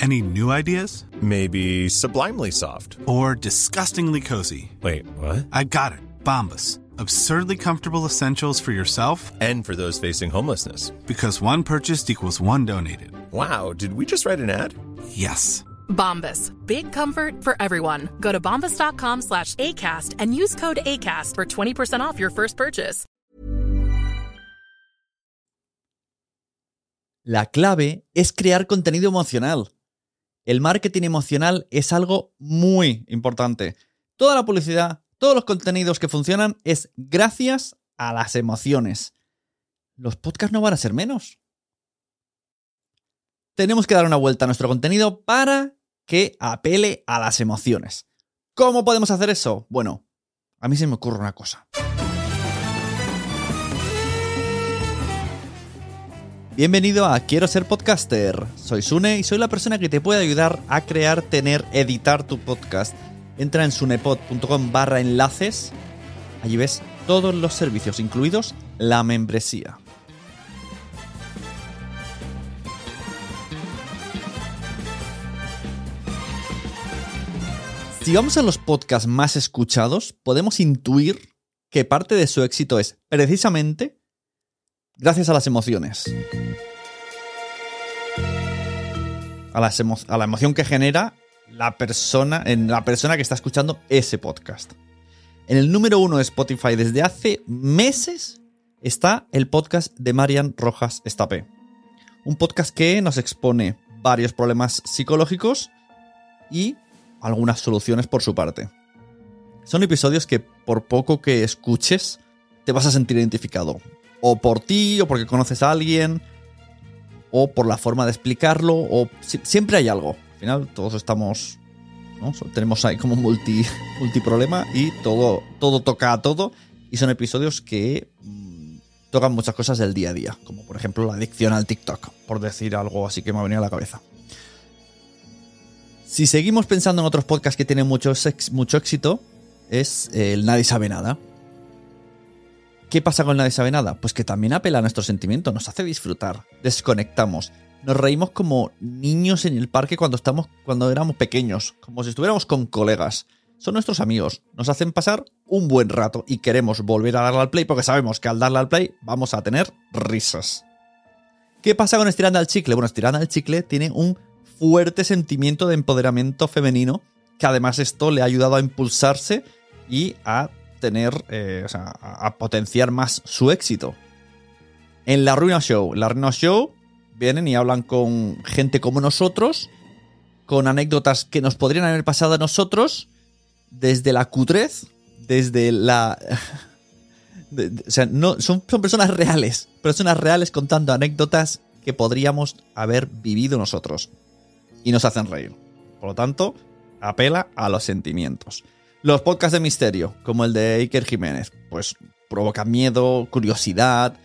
Any new ideas? Maybe sublimely soft. Or disgustingly cozy? Wait, what? I got it. Bombas. Absurdly comfortable essentials for yourself And for those facing homelessness. because one purchased equals one donated. Wow, did we just write an ad? Yes. Bombas. Big comfort for everyone. Go to bombas.com slash ACAST and use code ACAST for 20% off your first purchase. La clave es crear contenido emocional. El marketing emocional es algo muy importante. Toda la publicidad, todos los contenidos que funcionan es gracias a las emociones. Los podcasts no van a ser menos. Tenemos que dar una vuelta a nuestro contenido para que apele a las emociones. ¿Cómo podemos hacer eso? Bueno, a mí se me ocurre una cosa. Bienvenido a Quiero ser podcaster. Soy Sune y soy la persona que te puede ayudar a crear, tener, editar tu podcast. Entra en sunepod.com barra enlaces. Allí ves todos los servicios, incluidos la membresía. Si vamos a los podcasts más escuchados, podemos intuir que parte de su éxito es precisamente gracias a las emociones. A, la emoción que genera la persona, en la persona que está escuchando ese podcast. En el número uno de Spotify desde hace meses está el podcast de Marian Rojas Estapé. Un podcast que nos expone varios problemas psicológicos y algunas soluciones por su parte. Son episodios que por poco que escuches te vas a sentir identificado. O por ti, o porque conoces a alguien, o por la forma de explicarlo, o si- siempre hay algo. Al final todos estamos... Tenemos ahí como multi, multiproblema y todo, todo toca a todo. Y son episodios que mm, tocan muchas cosas del día a día. Como por ejemplo la adicción al TikTok, por decir algo así que me ha venido a la cabeza. Si seguimos pensando en otros podcasts que tienen mucho, mucho éxito, es el Nadie sabe nada. ¿Qué pasa con Nadie sabe nada? Pues que también apela a nuestros sentimientos, nos hace disfrutar, desconectamos, nos reímos como niños en el parque cuando estamos cuando éramos pequeños, como si estuviéramos con colegas. Son nuestros amigos, nos hacen pasar un buen rato y queremos volver a darle al play porque sabemos que al darle al play vamos a tener risas. ¿Qué pasa con Estirando al Chicle? Bueno, Estirando al Chicle tiene un fuerte sentimiento de empoderamiento femenino que además esto le ha ayudado a impulsarse y a tener, eh, o sea, a potenciar más su éxito. En La Ruina Show, La Ruina Show vienen y hablan con gente como nosotros, con anécdotas que nos podrían haber pasado a nosotros, desde la cutrez, desde la o sea, no, son, son personas reales. Personas reales contando anécdotas que podríamos haber vivido nosotros. Y nos hacen reír. Por lo tanto, apela a los sentimientos. Los podcasts de misterio, como el de Iker Jiménez, pues provocan miedo, curiosidad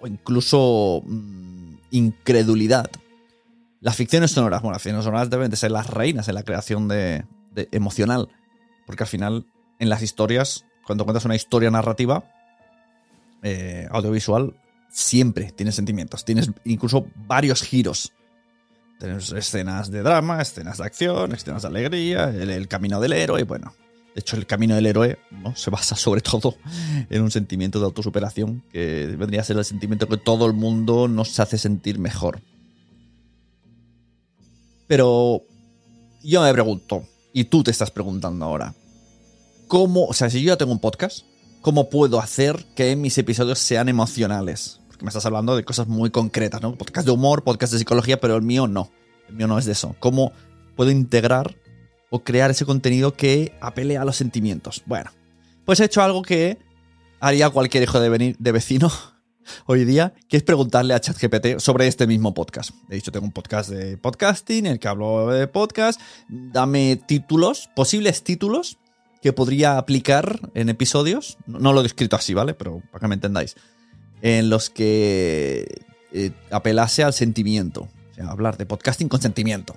o incluso mm, incredulidad. Las ficciones sonoras, bueno, las ficciones sonoras deben de ser las reinas en la creación de, emocional. Porque al final, en las historias, cuando cuentas una historia narrativa, eh, audiovisual, siempre tienes sentimientos. Tienes incluso varios giros. Tienes escenas de drama, escenas de acción, escenas de alegría, el, el camino del héroe, bueno. De hecho, el camino del héroe ¿no? se basa sobre todo en un sentimiento de autosuperación, que vendría a ser el sentimiento que todo el mundo nos hace sentir mejor. Pero yo me pregunto, y tú te estás preguntando ahora, ¿cómo, o sea, si yo ya tengo un podcast, ¿cómo puedo hacer que mis episodios sean emocionales? Porque me estás hablando de cosas muy concretas, ¿no? Podcast de humor, podcast de psicología, pero el mío no. El mío no es de eso. ¿Cómo puedo integrar crear ese contenido que apele a los sentimientos? Bueno, pues he hecho algo que haría cualquier hijo de, veni- de vecino hoy día, que es preguntarle a ChatGPT sobre este mismo podcast. He dicho, tengo un podcast de podcasting, en el que hablo de podcast. Dame títulos, posibles títulos que podría aplicar en episodios. No lo he escrito así, ¿vale? Pero para que me entendáis. En los que eh, apelase al sentimiento. O sea, hablar de podcasting con sentimiento.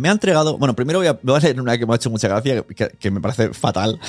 Me ha entregado. Bueno, primero voy a, voy leer una que me ha hecho mucha gracia, que, me parece fatal.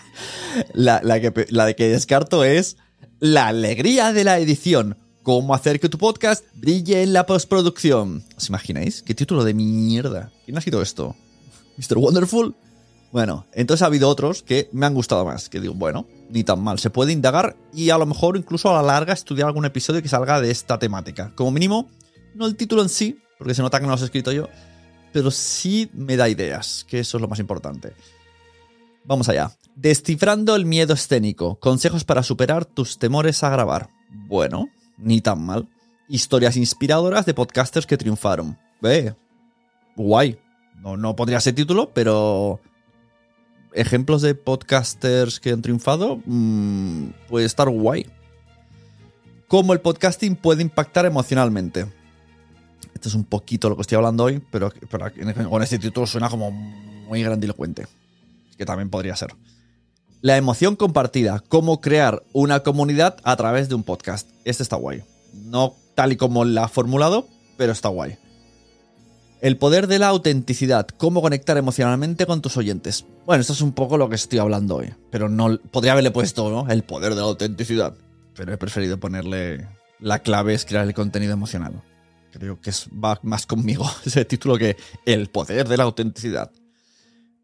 la, la de que descarto es la alegría de la edición. Cómo hacer que tu podcast brille en la postproducción. ¿Os imagináis? ¿Qué título de mierda? ¿Quién ha sido esto? ¿Mr. Wonderful? Bueno, entonces ha habido otros que me han gustado más. Que digo, bueno, ni tan mal. Se puede indagar y a lo mejor incluso a la larga estudiar algún episodio que salga de esta temática. Como mínimo, no el título en sí, porque se nota que no lo he escrito yo, pero sí me da ideas, que eso es lo más importante. Vamos allá. Descifrando el miedo escénico. Consejos para superar tus temores a grabar. Bueno, ni tan mal. Historias inspiradoras de podcasters que triunfaron. Ve. Guay. No, no podría ser título, pero. Ejemplos de podcasters que han triunfado. mm, puede estar guay. Cómo el podcasting puede impactar emocionalmente. Esto es un poquito lo que estoy hablando hoy, pero, pero con este título suena como muy grandilocuente que también podría ser. La emoción compartida, cómo crear una comunidad a través de un podcast. Este está guay. No tal y como la ha formulado, pero está guay. El poder de la autenticidad, cómo conectar emocionalmente con tus oyentes. Bueno, esto es un poco lo que estoy hablando hoy, pero no podría haberle puesto, ¿no? El poder de la autenticidad, pero he preferido ponerle la clave es crear el contenido emocional. Creo que es, va más conmigo ese título que el poder de la autenticidad.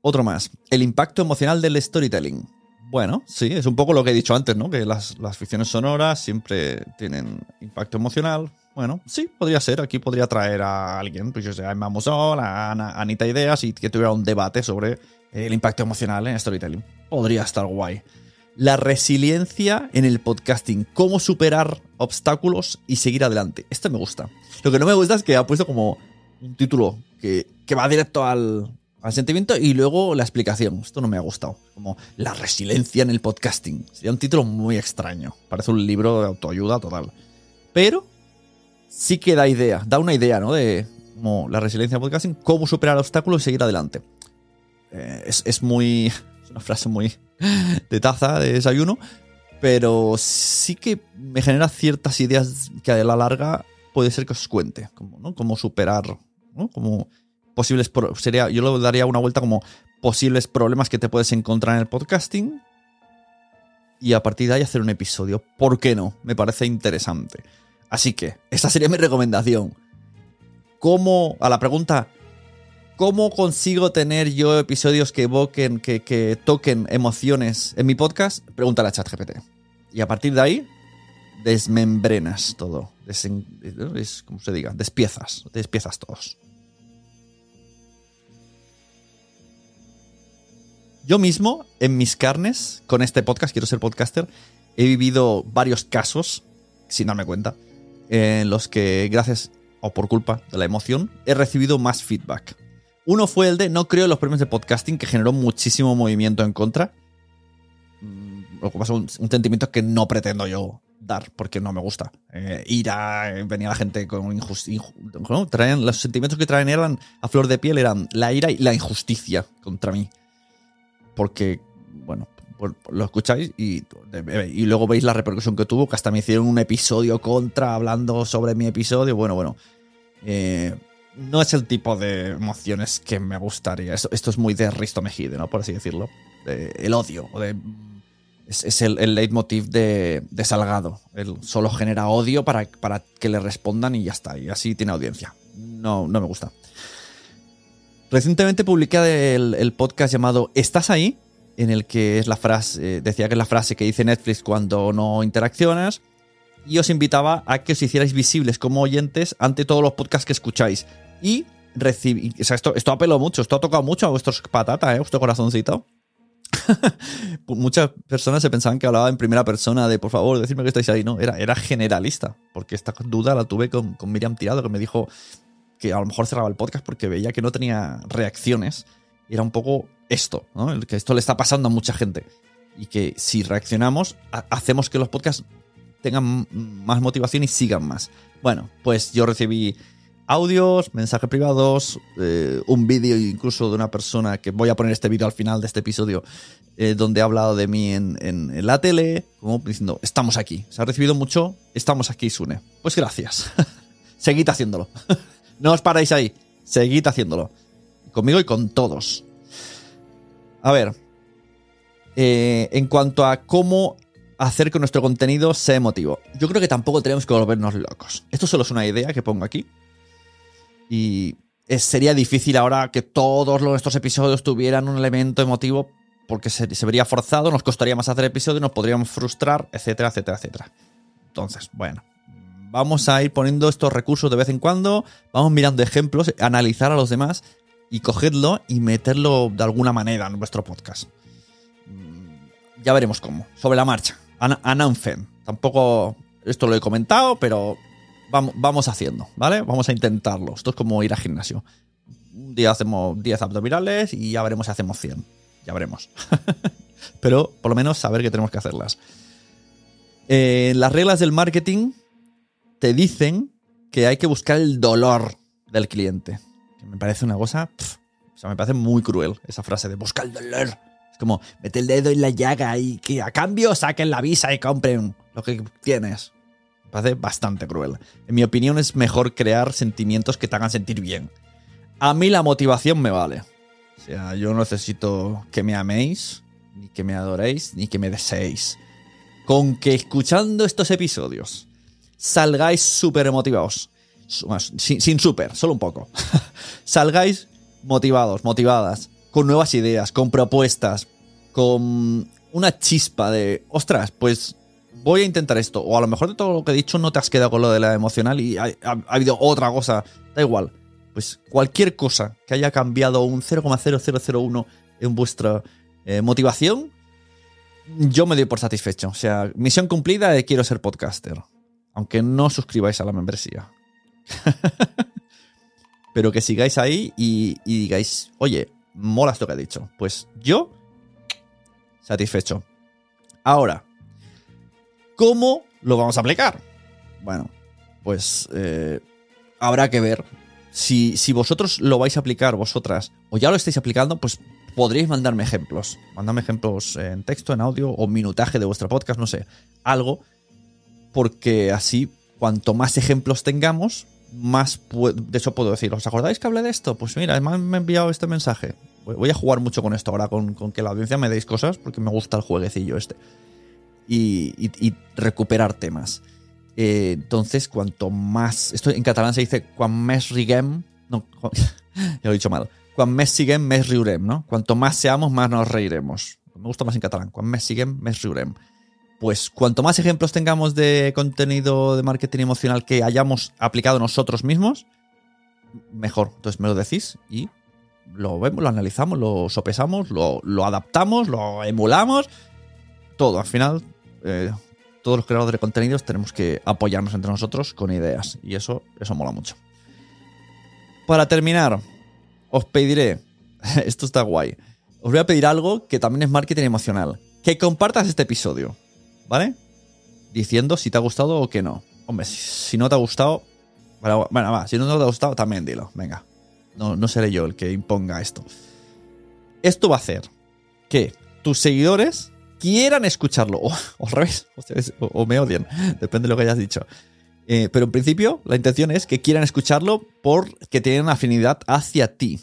Otro más. El impacto emocional del storytelling. Bueno, sí, es un poco lo que he dicho antes, ¿no? Que las, las ficciones sonoras siempre tienen impacto emocional. Bueno, sí, podría ser. Aquí podría traer a alguien, pues yo sé, a Emma Musol, a a Anita Ideas y que tuviera un debate sobre el impacto emocional en storytelling. Podría estar guay. La resiliencia en el podcasting. Cómo superar obstáculos y seguir adelante. Esto me gusta. Lo que no me gusta es que ha puesto como un título que, que va directo al, sentimiento y luego la explicación. Esto no me ha gustado. Como la resiliencia en el podcasting. Sería un título muy extraño. Parece un libro de autoayuda total. Pero sí que da idea, da una idea, ¿no? De como la resiliencia en el podcasting, cómo superar obstáculos y seguir adelante. Eh, es, es muy. Una frase muy de taza, de desayuno. Pero sí que me genera ciertas ideas que a la larga puede ser que os cuente. Como, ¿no? Cómo superar, ¿no? Como posibles. Sería, yo le daría una vuelta como posibles problemas que te puedes encontrar en el podcasting. Y a partir de ahí hacer un episodio. ¿Por qué no? Me parece interesante. Así que, esa sería mi recomendación. ¿Cómo, a la pregunta, ¿cómo consigo tener yo episodios que evoquen, que, que toquen emociones en mi podcast? Pregúntale a ChatGPT. Y a partir de ahí, desmembrenas todo. Es como se diga, despiezas, despiezas todos. Yo mismo, en mis carnes, con este podcast, quiero ser podcaster, he vivido varios casos, sin darme cuenta, en los que, gracias o por culpa de la emoción, he recibido más feedback. Uno fue el de No creo los premios de podcasting, que generó muchísimo movimiento en contra. Mm, Lo que pasa un, un sentimiento que no pretendo yo dar, porque no me gusta. Eh, eh, venía la gente con injusticia. traían, los sentimientos que traen eran a flor de piel eran la ira y la injusticia contra mí. Porque, bueno, lo escucháis y, y luego veis la repercusión que tuvo, que hasta me hicieron un episodio contra hablando sobre mi episodio. Bueno, bueno. Eh, no es el tipo de emociones que me gustaría. Esto, es muy de Risto Mejide, ¿no? Por así decirlo. De- el odio. Es el, el leitmotiv de, de Salgado. Él solo genera odio para, para que le respondan y ya está. Y así tiene audiencia. No, no me gusta. Recientemente publiqué el, el podcast llamado ¿Estás ahí? En el que es la frase, eh, decía que es la frase que dice Netflix cuando no interaccionas. Y os invitaba a que os hicierais visibles como oyentes ante todos los podcasts que escucháis. Y recibí. O sea, esto, esto apeló mucho, esto ha tocado mucho a vuestros patatas, ¿eh? Vuestro corazoncito. Muchas personas se pensaban que hablaba en primera persona de por favor, decirme que estáis ahí. No, era, era generalista. Porque esta duda la tuve con, con Miriam Tirado, que me dijo que a lo mejor cerraba el podcast porque veía que no tenía reacciones. Era un poco esto, ¿no? Que esto le está pasando a mucha gente. Y que si reaccionamos, ha- hacemos que los podcasts tengan más motivación y sigan más. Bueno, pues yo recibí audios, mensajes privados, eh, un vídeo incluso de una persona que voy a poner este vídeo al final de este episodio, eh, donde ha hablado de mí en, en- la tele, como diciendo, estamos aquí. Se ha recibido mucho, estamos aquí, Sune. Pues gracias. Seguid haciéndolo. no os paráis ahí. Seguid haciéndolo. Conmigo y con todos. A ver. eh, en cuanto a cómo hacer que nuestro contenido sea emotivo. Yo creo que tampoco tenemos que volvernos locos. Esto solo es una idea que pongo aquí. Y sería difícil ahora que todos nuestros episodios tuvieran un elemento emotivo porque se, se vería forzado, nos costaría más hacer episodios, nos podríamos frustrar, etcétera, etcétera, etcétera. Entonces, bueno, vamos a ir poniendo estos recursos de vez en cuando, vamos mirando ejemplos, analizar a los demás y cogerlo y meterlo de alguna manera en vuestro podcast. Mm, Ya veremos cómo, sobre la marcha. Ana- Ananfen. Tampoco esto lo he comentado, pero vamos, vamos haciendo, ¿vale? Vamos a intentarlo. Esto es como ir al gimnasio. Un día hacemos 10 abdominales y ya veremos si hacemos 100. Ya veremos. pero por lo menos saber que tenemos que hacerlas. Eh, las reglas del marketing te dicen que hay que buscar el dolor del cliente. Que me parece una cosa. pf, o sea, me parece muy cruel esa frase de buscar el dolor. Es como, mete el dedo en la llaga y que a cambio saquen la visa y compren lo que tienes. Parece bastante cruel. En mi opinión es mejor crear sentimientos que te hagan sentir bien. A mí la motivación me vale. O sea, yo no necesito que me améis, ni que me adoréis, ni que me deseéis. Con que escuchando estos episodios salgáis súper motivados. Sin, sin súper, solo un poco. salgáis motivados, motivadas, con nuevas ideas, con propuestas, con una chispa de, ostras, pues voy a intentar esto. O a lo mejor de todo lo que he dicho no te has quedado con lo de la emocional y ha, ha- ha habido otra cosa. Da igual. Pues cualquier cosa que haya cambiado un 0,0001 en vuestra eh, motivación, yo me doy por satisfecho. O sea, misión cumplida de quiero ser podcaster. Aunque no suscribáis a la membresía. Pero que sigáis ahí y, y digáis, oye, mola esto que he dicho. Pues yo, satisfecho. Ahora, ¿cómo lo vamos a aplicar? Bueno, pues eh, habrá que ver. Si, si vosotros lo vais a aplicar, vosotras, o ya lo estáis aplicando, pues podréis mandarme ejemplos. Mandadme ejemplos en texto, en audio, o minutaje de vuestro podcast, no sé. Algo. Porque así, cuanto más ejemplos tengamos, más de eso puedo decir. ¿Os acordáis que hablé de esto? Pues mira, me ha enviado este mensaje. Voy a jugar mucho con esto ahora, con, con que la audiencia me deis cosas, porque me gusta el jueguecillo este. Y, recuperar temas. Eh, entonces, cuanto más. Esto en catalán se dice quan més riguem. No, ya lo he dicho mal. Quan més siguem, més riurem, ¿no? Cuanto más seamos, más nos reiremos. Me gusta más en catalán. Quan més siguem, més riurem. Pues cuanto más ejemplos tengamos de contenido de marketing emocional que hayamos aplicado nosotros mismos, mejor. Entonces me lo decís y lo vemos, lo analizamos, lo sopesamos, lo, lo adaptamos, lo emulamos. Todo. Al final, eh, todos los creadores de contenidos tenemos que apoyarnos entre nosotros con ideas. Y eso, eso mola mucho. Para terminar, os pediré. Esto está guay. os voy a pedir algo que también es marketing emocional. Que compartas este episodio, ¿vale? Diciendo si te ha gustado o que no. Hombre, si, no te ha gustado... Bueno, bueno, va, si no te ha gustado, también dilo. Venga. No, no seré yo el que imponga esto. Esto va a hacer que tus seguidores quieran escucharlo. O, al revés. O, me odian. Depende de lo que hayas dicho. Eh, pero en principio, la intención es que quieran escucharlo porque tienen afinidad hacia ti.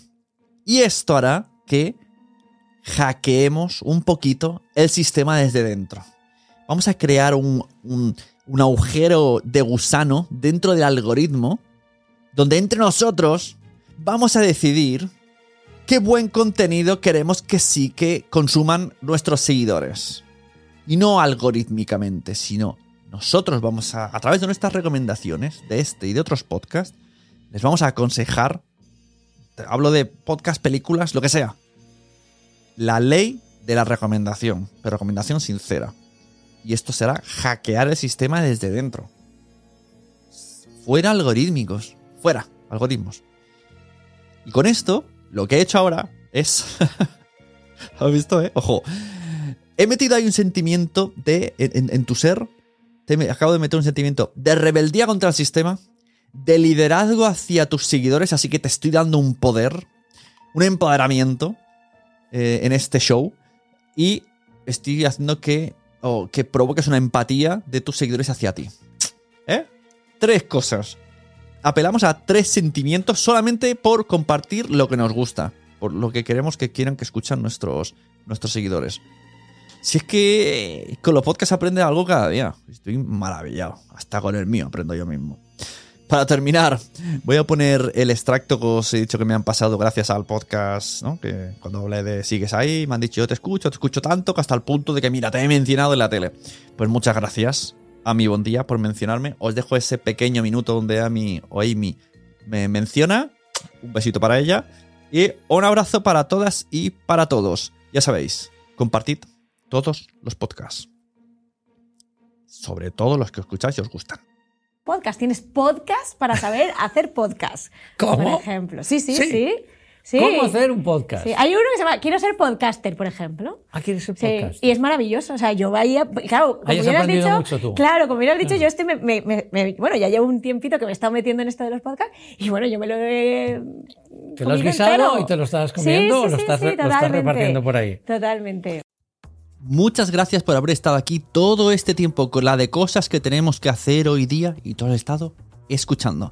Y esto hará que hackeemos un poquito el sistema desde dentro. Vamos a crear un- un agujero de gusano dentro del algoritmo donde entre nosotros vamos a decidir qué buen contenido queremos que sí que consuman nuestros seguidores. Y no algorítmicamente, sino nosotros vamos a, a través de nuestras recomendaciones, de este y de otros podcasts, les vamos a aconsejar, hablo de podcast, películas, lo que sea, la ley de la recomendación, pero recomendación sincera. Y esto será hackear el sistema desde dentro. Fuera algorítmicos, fuera algoritmos. Y con esto, lo que he hecho ahora es... ¿Has visto, eh? Ojo. He metido ahí un sentimiento de... En, tu ser, te acabo de meter un sentimiento de rebeldía contra el sistema, de liderazgo hacia tus seguidores, así que te estoy dando un poder, un empoderamiento eh, en este show y estoy haciendo que, o que provoques una empatía de tus seguidores hacia ti. ¿Eh? Tres cosas. Apelamos a tres sentimientos solamente por compartir lo que nos gusta, por lo que queremos que quieran que escuchan nuestros, nuestros seguidores. Si es que con los podcasts aprende algo cada día. Estoy maravillado. Hasta con el mío aprendo yo mismo. Para terminar, voy a poner el extracto que os he dicho que me han pasado gracias al podcast, ¿no? Que cuando hablé de sigues ahí, me han dicho yo te escucho, te escucho tanto que hasta el punto de que mira, te he mencionado en la tele. Pues muchas gracias a mi buen día por mencionarme. Os dejo ese pequeño minuto donde Amy o Amy me menciona. Un besito para ella. Y un abrazo para todas y para todos. Ya sabéis, compartid todos los podcasts. Sobre todo los que escucháis y os gustan. podcast. Tienes podcast para saber hacer podcast. ¿Cómo? Por ejemplo. Sí, sí, Sí. sí. Sí. ¿Cómo hacer un podcast? Sí, Hay uno que se llama Quiero ser podcaster, por ejemplo. Ah, ¿quieres ser Sí, podcast? y es maravilloso. O sea, yo vaya. Claro, como aprendido dicho. mucho tú. Claro, como bien has dicho, yo este me, me- me- me- Bueno, ya llevo un tiempito que me he estado metiendo en esto de los podcasts y bueno, yo me lo he. ¿Te lo has guisado entero. y te lo estás Sí, comiendo sí, o lo sí, estás, sí, lo estás totalmente. repartiendo por ahí? Totalmente. Muchas gracias por haber estado aquí todo este tiempo con la de cosas que tenemos que hacer hoy día y todo el estado escuchando.